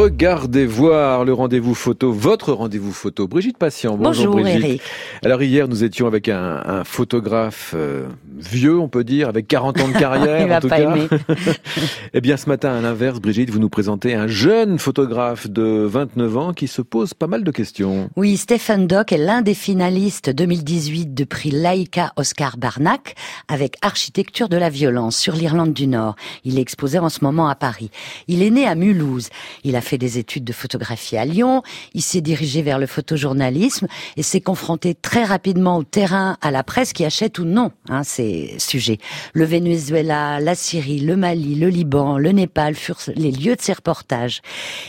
Regardez voir le rendez-vous photo, votre rendez-vous photo. Brigitte Patient, bonjour, bonjour Brigitte. Alors hier, nous étions avec un, photographe euh, vieux, on peut dire, avec 40 ans de carrière Il en tout pas cas. eh bien, ce matin, à l'inverse, Brigitte, vous nous présentez un jeune photographe de 29 ans qui se pose pas mal de questions. Oui, Stephen Dock est l'un des finalistes 2018 de prix Laika Oscar Barnack avec Architecture de la violence sur l'Irlande du Nord. Il est exposé en ce moment à Paris. Il est né à Mulhouse. Il a fait des études de photographie à Lyon. Il s'est dirigé vers le photojournalisme et s'est confronté très rapidement au terrain, à la presse qui achète ou non hein, ces sujets. Le Venezuela, la Syrie, le Mali, le Liban, le Népal furent les lieux de ses reportages.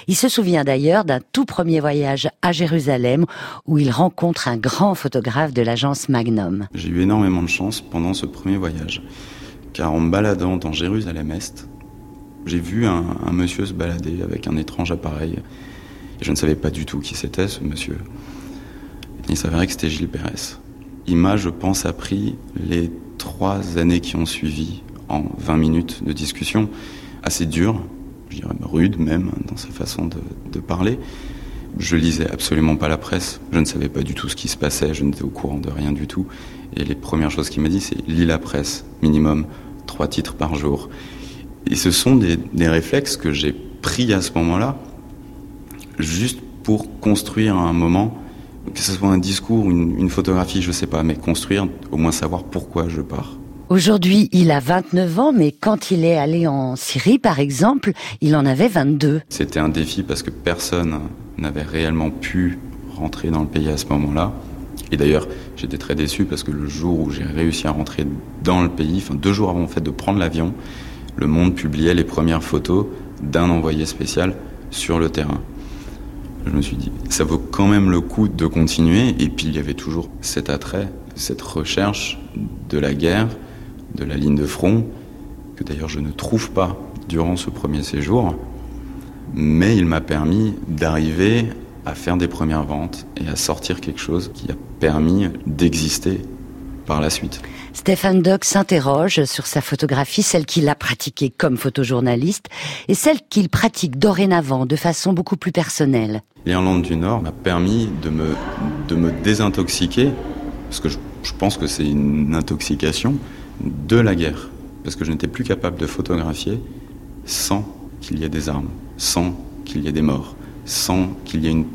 Il se souvient d'ailleurs d'un tout premier voyage à Jérusalem où il rencontre un grand photographe de l'agence Magnum. J'ai eu énormément de chance pendant ce premier voyage, car en me baladant dans Jérusalem-Est, j'ai vu un, monsieur se balader avec un étrange appareil. Je ne savais pas du tout qui c'était ce monsieur. il s'avérait que c'était Gilles Pérez. Il m'a, je pense, appris les trois années qui ont suivi en 20 minutes de discussion, assez dure, je dirais rude même dans sa façon de, de parler. Je lisais absolument pas la presse, je ne savais pas du tout ce qui se passait, je n'étais au courant de rien du tout. Et les premières choses qu'il m'a dit, c'est lis la presse, minimum, trois titres par jour. Et ce sont des, réflexes que j'ai pris à ce moment-là, juste pour construire un moment, que ce soit un discours, une, une photographie, je ne sais pas, mais construire, au moins savoir pourquoi je pars. Aujourd'hui, il a 29 ans, mais quand il est allé en Syrie, par exemple, il en avait 22. C'était un défi parce que personne n'avait réellement pu rentrer dans le pays à ce moment-là. Et d'ailleurs, j'étais très déçu parce que le jour où j'ai réussi à rentrer dans le pays, enfin deux jours avant en fait de prendre l'avion, le Monde publiait les premières photos d'un envoyé spécial sur le terrain. Je me suis dit, ça vaut quand même le coup de continuer. Et puis il y avait toujours cet attrait, cette recherche de la guerre, de la ligne de front, que d'ailleurs je ne trouve pas durant ce premier séjour. Mais il m'a permis d'arriver à faire des premières ventes et à sortir quelque chose qui a permis d'exister par la suite. Stéphane Dock s'interroge sur sa photographie, celle qu'il a pratiquée comme photojournaliste et celle qu'il pratique dorénavant de façon beaucoup plus personnelle. L'Irlande du Nord m'a permis de me, de me désintoxiquer, parce que je, je pense que c'est une intoxication, de la guerre. Parce que je n'étais plus capable de photographier sans qu'il y ait des armes, sans qu'il y ait des morts, sans qu'il y ait une,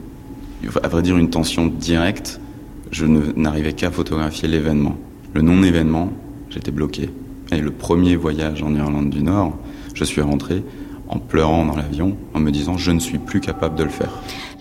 à vrai dire, une tension directe. Je n'arrivais qu'à photographier l'événement. Le non-événement, j'étais bloqué. Et le premier voyage en Irlande du Nord, je suis rentré en pleurant dans l'avion, en me disant je ne suis plus capable de le faire.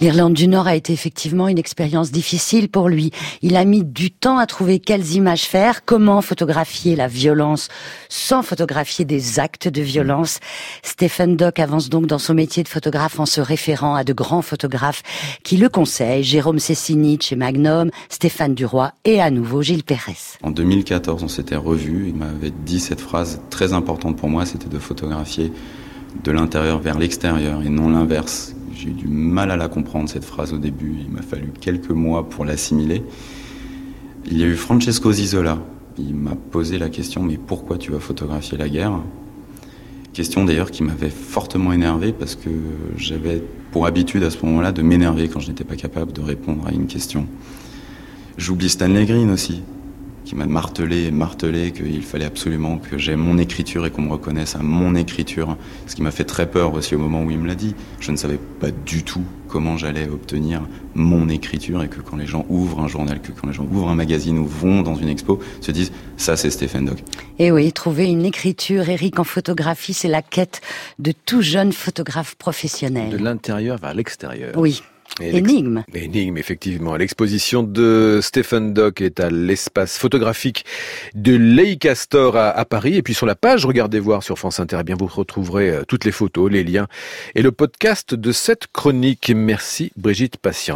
L'Irlande du Nord a été effectivement une expérience difficile pour lui. Il a mis du temps à trouver quelles images faire, comment photographier la violence sans photographier des actes de violence. Stephen Dock avance donc dans son métier de photographe en se référant à de grands photographes qui le conseillent, Jérôme Cessinit chez Magnum, Stéphane Duroy et à nouveau Gilles Pérez. En 2014, on s'était revus, il m'avait dit cette phrase très importante pour moi, c'était de photographier de l'intérieur vers l'extérieur et non l'inverse j'ai eu du mal à la comprendre, cette phrase au début. Il m'a fallu quelques mois pour l'assimiler. Il y a eu Francesco Zizola. Il m'a posé la question, mais pourquoi tu vas photographier la guerre? Question d'ailleurs qui m'avait fortement énervé parce que j'avais pour habitude à ce moment-là de m'énerver quand je n'étais pas capable de répondre à une question. J'oublie Stanley Green aussi, qui m'a martelé et martelé qu'il fallait absolument que j'aie mon écriture et qu'on me reconnaisse à mon écriture. Ce qui m'a fait très peur aussi au moment où il me l'a dit. Je ne savais pas du tout comment j'allais obtenir mon écriture et que quand les gens ouvrent un journal, que quand les gens ouvrent un magazine ou vont dans une expo, se disent ça c'est Stephen Dock. Et oui, trouver une écriture, Eric, en photographie, c'est la quête de tout jeune photographe professionnel. De l'intérieur vers l'extérieur. Oui. Énigme. Énigme, effectivement. L'exposition de Stephen Dock est à l'espace photographique de Leicastor à, à, Paris. Et puis sur la page, regardez voir sur France Inter, eh bien vous retrouverez euh, toutes les photos, les liens et le podcast de cette chronique. Merci Brigitte Patient.